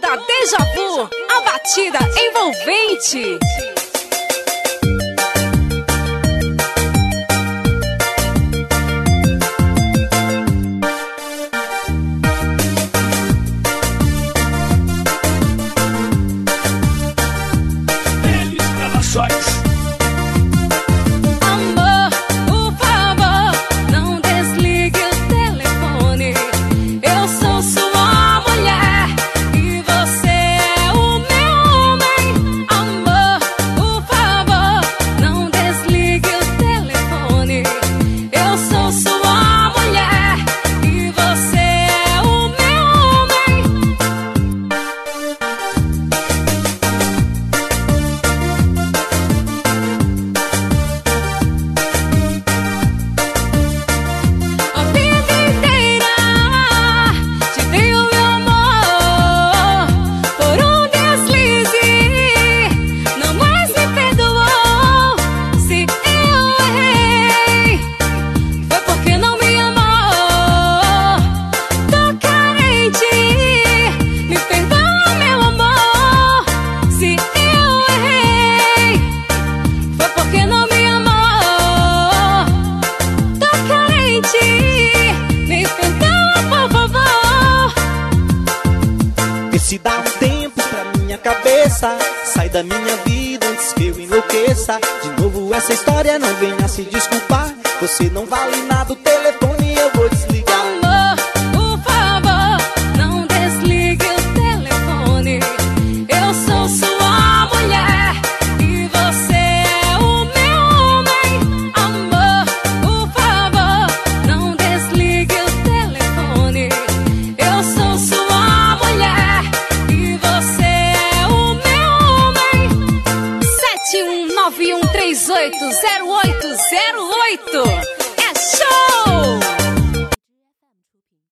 Banda Deja Vu, a batida envolvente. Cabeça Sai da minha vida antes que eu enlouqueça. De novo essa história não venha se desculpar. Você não vale nada, o telefone 21 91380808.